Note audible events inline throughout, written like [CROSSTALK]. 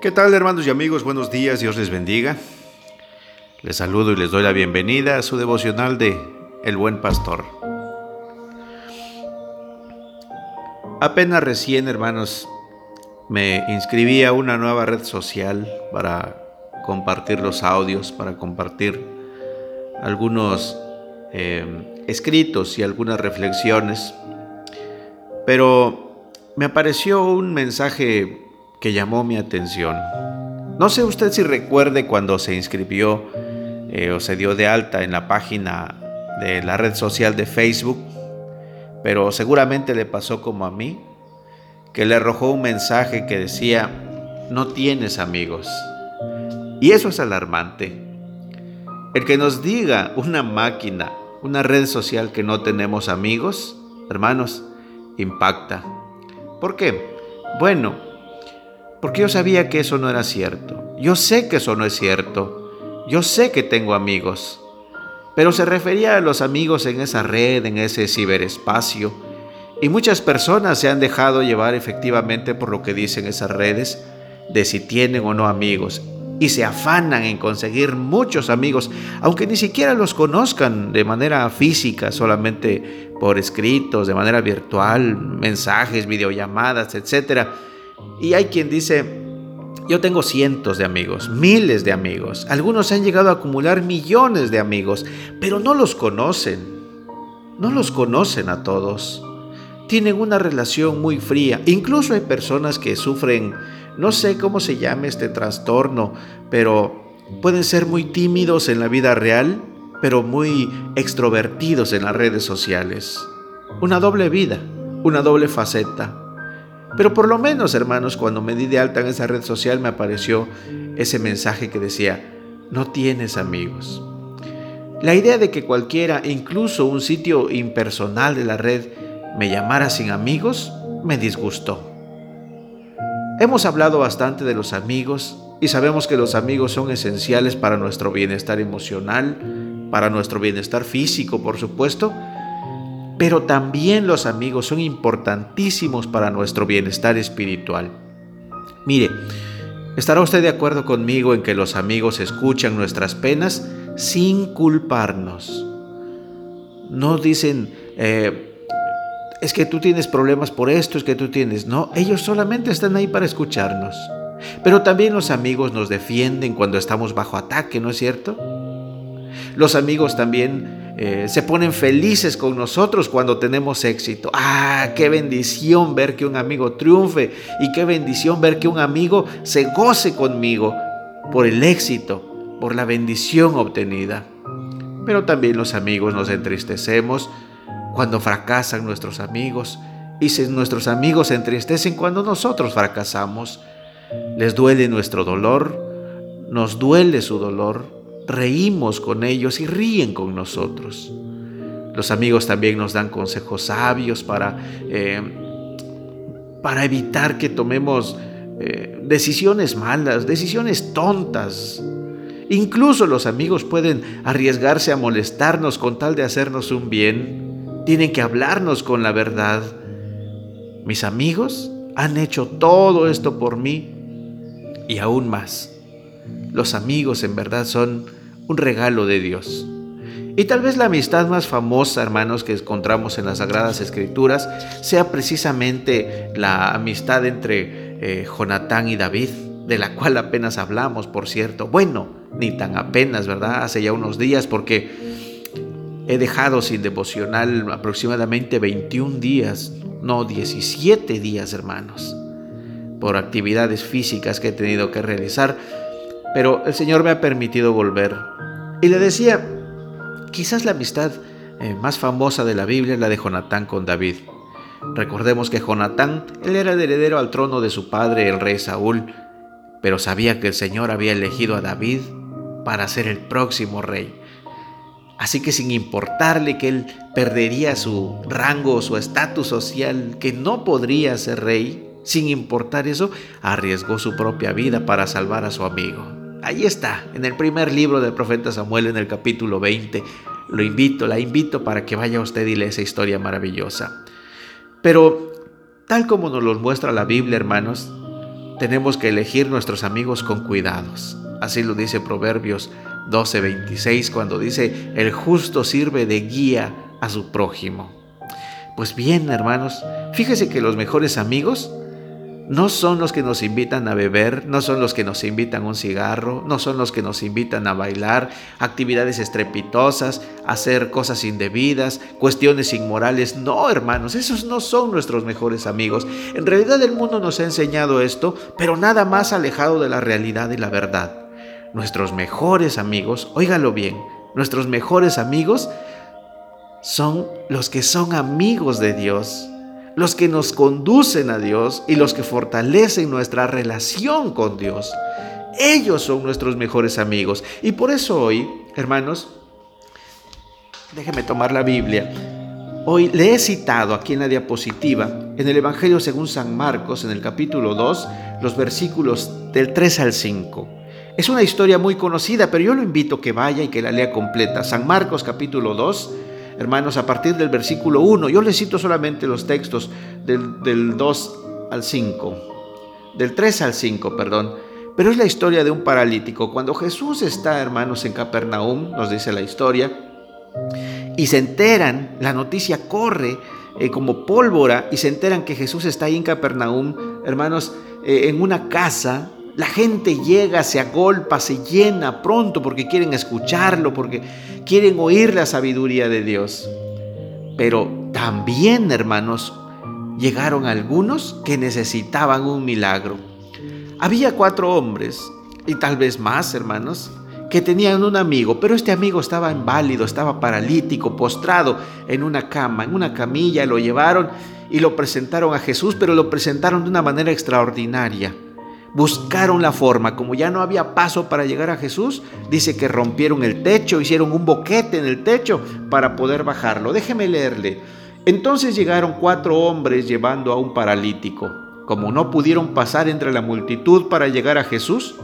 ¿Qué tal hermanos y amigos? Buenos días, Dios les bendiga. Les saludo y les doy la bienvenida a su devocional de El Buen Pastor. Apenas recién, hermanos, me inscribí a una nueva red social para compartir los audios, para compartir algunos eh, escritos y algunas reflexiones. Pero me apareció un mensaje que llamó mi atención. No sé usted si recuerde cuando se inscribió eh, o se dio de alta en la página de la red social de Facebook, pero seguramente le pasó como a mí, que le arrojó un mensaje que decía, no tienes amigos. Y eso es alarmante. El que nos diga una máquina, una red social que no tenemos amigos, hermanos, impacta. ¿Por qué? Bueno, porque yo sabía que eso no era cierto. Yo sé que eso no es cierto. Yo sé que tengo amigos. Pero se refería a los amigos en esa red, en ese ciberespacio. Y muchas personas se han dejado llevar efectivamente por lo que dicen esas redes, de si tienen o no amigos. Y se afanan en conseguir muchos amigos, aunque ni siquiera los conozcan de manera física, solamente por escritos, de manera virtual, mensajes, videollamadas, etcétera y hay quien dice, yo tengo cientos de amigos, miles de amigos. Algunos han llegado a acumular millones de amigos, pero no los conocen. No los conocen a todos. Tienen una relación muy fría. Incluso hay personas que sufren, no sé cómo se llama este trastorno, pero pueden ser muy tímidos en la vida real, pero muy extrovertidos en las redes sociales. Una doble vida, una doble faceta. Pero por lo menos, hermanos, cuando me di de alta en esa red social me apareció ese mensaje que decía, no tienes amigos. La idea de que cualquiera, incluso un sitio impersonal de la red, me llamara sin amigos, me disgustó. Hemos hablado bastante de los amigos y sabemos que los amigos son esenciales para nuestro bienestar emocional, para nuestro bienestar físico, por supuesto, pero también los amigos son importantísimos para nuestro bienestar espiritual. Mire, ¿estará usted de acuerdo conmigo en que los amigos escuchan nuestras penas sin culparnos? No dicen, eh, es que tú tienes problemas por esto, es que tú tienes, no, ellos solamente están ahí para escucharnos. Pero también los amigos nos defienden cuando estamos bajo ataque, ¿no es cierto? Los amigos también eh, se ponen felices con nosotros cuando tenemos éxito. Ah, qué bendición ver que un amigo triunfe y qué bendición ver que un amigo se goce conmigo por el éxito, por la bendición obtenida. Pero también los amigos nos entristecemos cuando fracasan nuestros amigos y si nuestros amigos se entristecen cuando nosotros fracasamos. Les duele nuestro dolor, nos duele su dolor reímos con ellos y ríen con nosotros. Los amigos también nos dan consejos sabios para, eh, para evitar que tomemos eh, decisiones malas, decisiones tontas. Incluso los amigos pueden arriesgarse a molestarnos con tal de hacernos un bien. Tienen que hablarnos con la verdad. Mis amigos han hecho todo esto por mí y aún más. Los amigos en verdad son un regalo de Dios. Y tal vez la amistad más famosa, hermanos, que encontramos en las Sagradas Escrituras sea precisamente la amistad entre eh, Jonatán y David, de la cual apenas hablamos, por cierto. Bueno, ni tan apenas, ¿verdad? Hace ya unos días, porque he dejado sin devocional aproximadamente 21 días, no 17 días, hermanos, por actividades físicas que he tenido que realizar. Pero el Señor me ha permitido volver y le decía, quizás la amistad eh, más famosa de la Biblia es la de Jonatán con David. Recordemos que Jonatán, él era el heredero al trono de su padre, el rey Saúl, pero sabía que el Señor había elegido a David para ser el próximo rey. Así que sin importarle que él perdería su rango, su estatus social, que no podría ser rey, sin importar eso, arriesgó su propia vida para salvar a su amigo. Ahí está, en el primer libro del profeta Samuel, en el capítulo 20. Lo invito, la invito para que vaya usted y lea esa historia maravillosa. Pero, tal como nos lo muestra la Biblia, hermanos, tenemos que elegir nuestros amigos con cuidados. Así lo dice Proverbios 12:26 cuando dice, el justo sirve de guía a su prójimo. Pues bien, hermanos, fíjese que los mejores amigos no son los que nos invitan a beber, no son los que nos invitan a un cigarro, no son los que nos invitan a bailar, actividades estrepitosas, hacer cosas indebidas, cuestiones inmorales. No, hermanos, esos no son nuestros mejores amigos. En realidad el mundo nos ha enseñado esto, pero nada más alejado de la realidad y la verdad. Nuestros mejores amigos, óigalo bien, nuestros mejores amigos son los que son amigos de Dios los que nos conducen a Dios y los que fortalecen nuestra relación con Dios. Ellos son nuestros mejores amigos. Y por eso hoy, hermanos, déjeme tomar la Biblia. Hoy le he citado aquí en la diapositiva, en el Evangelio según San Marcos, en el capítulo 2, los versículos del 3 al 5. Es una historia muy conocida, pero yo lo invito a que vaya y que la lea completa. San Marcos capítulo 2, hermanos, a partir del versículo 1. Yo les cito solamente los textos del, 2 al 5, del 3 al 5, perdón. Pero es la historia de un paralítico. Cuando Jesús está, hermanos, en Capernaum, nos dice la historia, y se enteran, la noticia corre eh, como pólvora, y se enteran que Jesús está ahí en Capernaum, hermanos, eh, en una casa la gente llega, se agolpa, se llena pronto porque quieren escucharlo, porque quieren oír la sabiduría de Dios. Pero también, hermanos, llegaron algunos que necesitaban un milagro. Había cuatro hombres, y tal vez más, hermanos, que tenían un amigo, pero este amigo estaba inválido, estaba paralítico, postrado en una cama, en una camilla, lo llevaron y lo presentaron a Jesús, pero lo presentaron de una manera extraordinaria buscaron la forma, como ya no había paso para llegar a Jesús, dice que rompieron el techo, hicieron un boquete en el techo para poder bajarlo. Déjeme leerle. Entonces llegaron cuatro hombres llevando a un paralítico. Como no pudieron pasar entre la multitud para llegar a Jesús,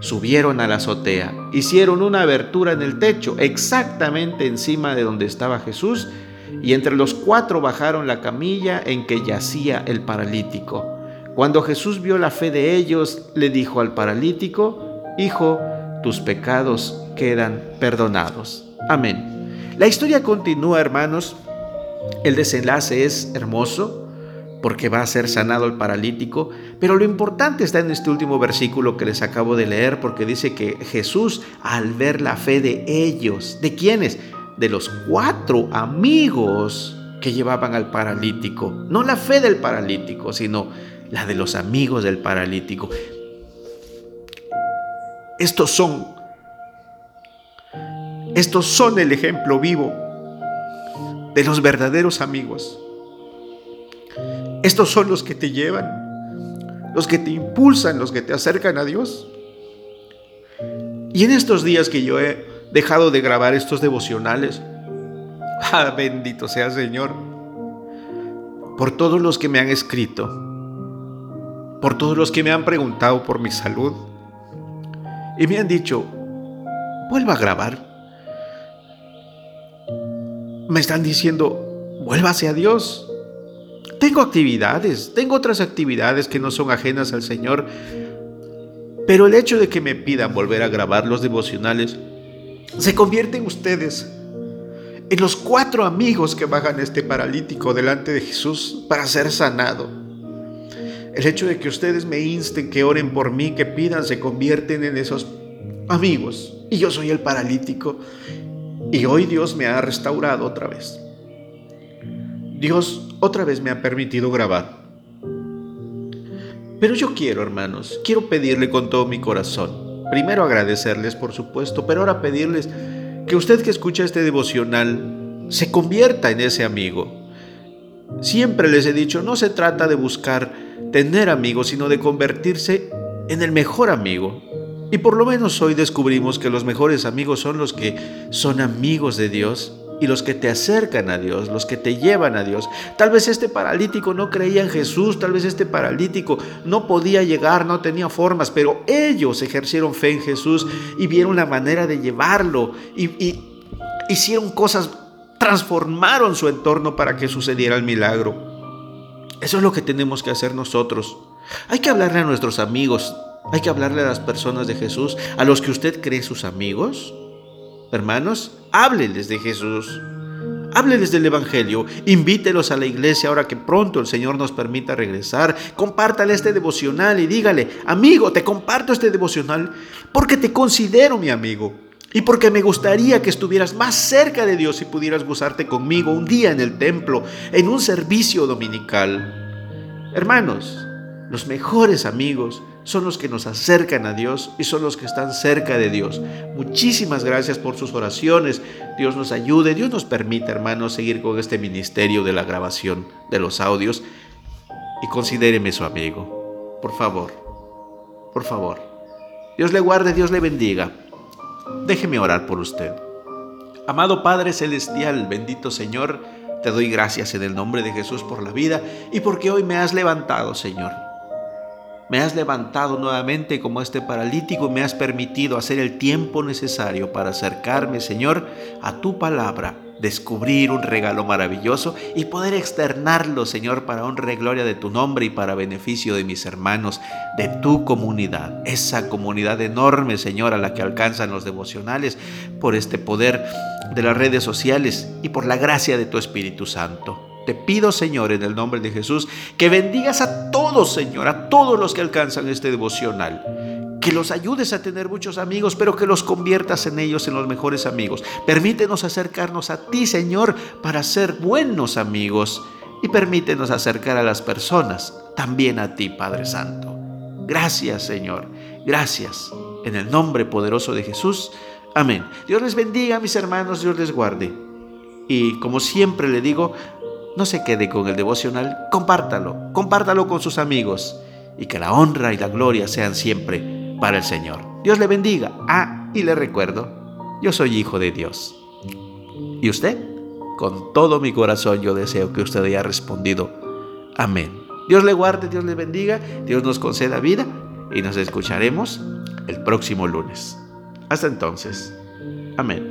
subieron a la azotea, hicieron una abertura en el techo, exactamente encima de donde estaba Jesús, y entre los cuatro bajaron la camilla en que yacía el paralítico. Cuando Jesús vio la fe de ellos, le dijo al paralítico, Hijo, tus pecados quedan perdonados. Amén. La historia continúa, hermanos. El desenlace es hermoso porque va a ser sanado el paralítico, pero lo importante está en este último versículo que les acabo de leer porque dice que Jesús al ver la fe de ellos, ¿de quiénes? De los cuatro amigos que llevaban al paralítico, no la fe del paralítico, sino la de los amigos del paralítico. Estos son, estos son el ejemplo vivo de los verdaderos amigos. Estos son los que te llevan, los que te impulsan, los que te acercan a Dios. Y en estos días que yo he dejado de grabar estos devocionales, [LAUGHS] ah, bendito sea Señor, por todos los que me han escrito, por todos los que me han preguntado por mi salud y me han dicho, vuelva a grabar. Me están diciendo, vuélvase a Dios. Tengo actividades, tengo otras actividades que no son ajenas al Señor, pero el hecho de que me pidan volver a grabar los devocionales se convierte en ustedes en los cuatro amigos que bajan este paralítico delante de Jesús para ser sanado. El hecho de que ustedes me insten, que oren por mí, que pidan, se convierten en esos amigos. Y yo soy el paralítico. Y hoy Dios me ha restaurado otra vez. Dios otra vez me ha permitido grabar. Pero yo quiero, hermanos, quiero pedirle con todo mi corazón. Primero agradecerles, por supuesto, pero ahora pedirles que usted que escucha este devocional se convierta en ese amigo. Siempre les he dicho, no se trata de buscar tener amigos, sino de convertirse en el mejor amigo. Y por lo menos hoy descubrimos que los mejores amigos son los que son amigos de Dios y los que te acercan a Dios, los que te llevan a Dios. Tal vez este paralítico no creía en Jesús, tal vez este paralítico no podía llegar, no tenía formas, pero ellos ejercieron fe en Jesús y vieron la manera de llevarlo y, hicieron cosas, transformaron su entorno para que sucediera el milagro. Eso es lo que tenemos que hacer nosotros. Hay que hablarle a nuestros amigos, hay que hablarle a las personas de Jesús, a los que usted cree sus amigos. Hermanos, hábleles de Jesús. Hábleles del Evangelio, invítelos a la iglesia ahora que pronto el Señor nos permita regresar. Compártale este devocional y dígale, amigo, te comparto este devocional porque te considero mi amigo y porque me gustaría que estuvieras más cerca de Dios y pudieras gozarte conmigo un día en el templo, en un servicio dominical. Hermanos, los mejores amigos son los que nos acercan a Dios y son los que están cerca de Dios. Muchísimas gracias por sus oraciones. Dios nos ayude, Dios nos permite, hermanos, seguir con este ministerio de la grabación de los audios y considéreme su amigo. Por favor, por favor. Dios le guarde, Dios le bendiga. Déjeme orar por usted. Amado Padre Celestial, bendito Señor, te doy gracias en el nombre de Jesús por la vida y porque hoy me has levantado, Señor me has levantado nuevamente como este paralítico y me has permitido hacer el tiempo necesario para acercarme, Señor, a tu palabra, descubrir un regalo maravilloso y poder externarlo, Señor, para honra y gloria de tu nombre y para beneficio de mis hermanos, de tu comunidad, esa comunidad enorme, Señor, a la que alcanzan los devocionales por este poder de las redes sociales y por la gracia de tu Espíritu Santo. Te pido, Señor, en el nombre de Jesús, que bendigas a todos, Señor, a todos los que alcanzan este devocional. Que los ayudes a tener muchos amigos, pero que los conviertas en ellos en los mejores amigos. Permítenos acercarnos a ti, Señor, para ser buenos amigos. Y permítenos acercar a las personas también a ti, Padre Santo. Gracias, Señor. Gracias. En el nombre poderoso de Jesús. Amén. Dios les bendiga, mis hermanos. Dios les guarde. Y como siempre le digo, no se quede con el devocional, compártalo, compártalo con sus amigos y que la honra y la gloria sean siempre para el Señor. Dios le bendiga. Ah, y le recuerdo, yo soy hijo de Dios. ¿Y usted? Con todo mi corazón yo deseo que usted haya respondido. Amén. Dios le guarde, Dios le bendiga, Dios nos conceda vida y nos escucharemos el próximo lunes. Hasta entonces. Amén.